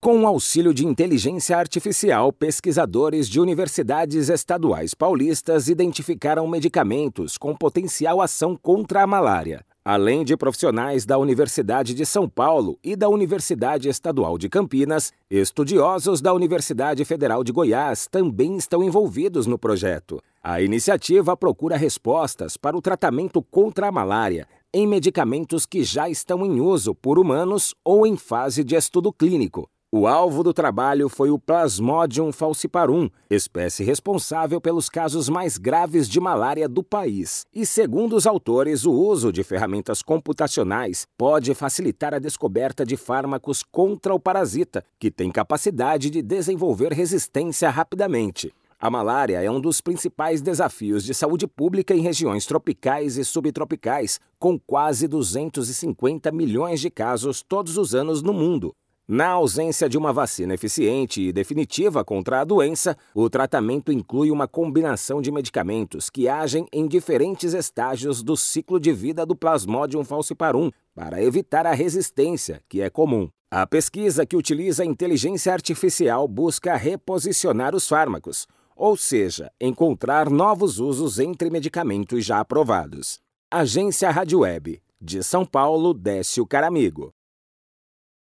Com o auxílio de inteligência artificial, pesquisadores de universidades estaduais paulistas identificaram medicamentos com potencial ação contra a malária. Além de profissionais da Universidade de São Paulo e da Universidade Estadual de Campinas, estudiosos da Universidade Federal de Goiás também estão envolvidos no projeto. A iniciativa procura respostas para o tratamento contra a malária em medicamentos que já estão em uso por humanos ou em fase de estudo clínico. O alvo do trabalho foi o Plasmodium falciparum, espécie responsável pelos casos mais graves de malária do país. E segundo os autores, o uso de ferramentas computacionais pode facilitar a descoberta de fármacos contra o parasita, que tem capacidade de desenvolver resistência rapidamente. A malária é um dos principais desafios de saúde pública em regiões tropicais e subtropicais, com quase 250 milhões de casos todos os anos no mundo. Na ausência de uma vacina eficiente e definitiva contra a doença, o tratamento inclui uma combinação de medicamentos que agem em diferentes estágios do ciclo de vida do Plasmodium falciparum para evitar a resistência, que é comum. A pesquisa que utiliza inteligência artificial busca reposicionar os fármacos, ou seja, encontrar novos usos entre medicamentos já aprovados. Agência Rádio Web, de São Paulo, Décio Caramigo.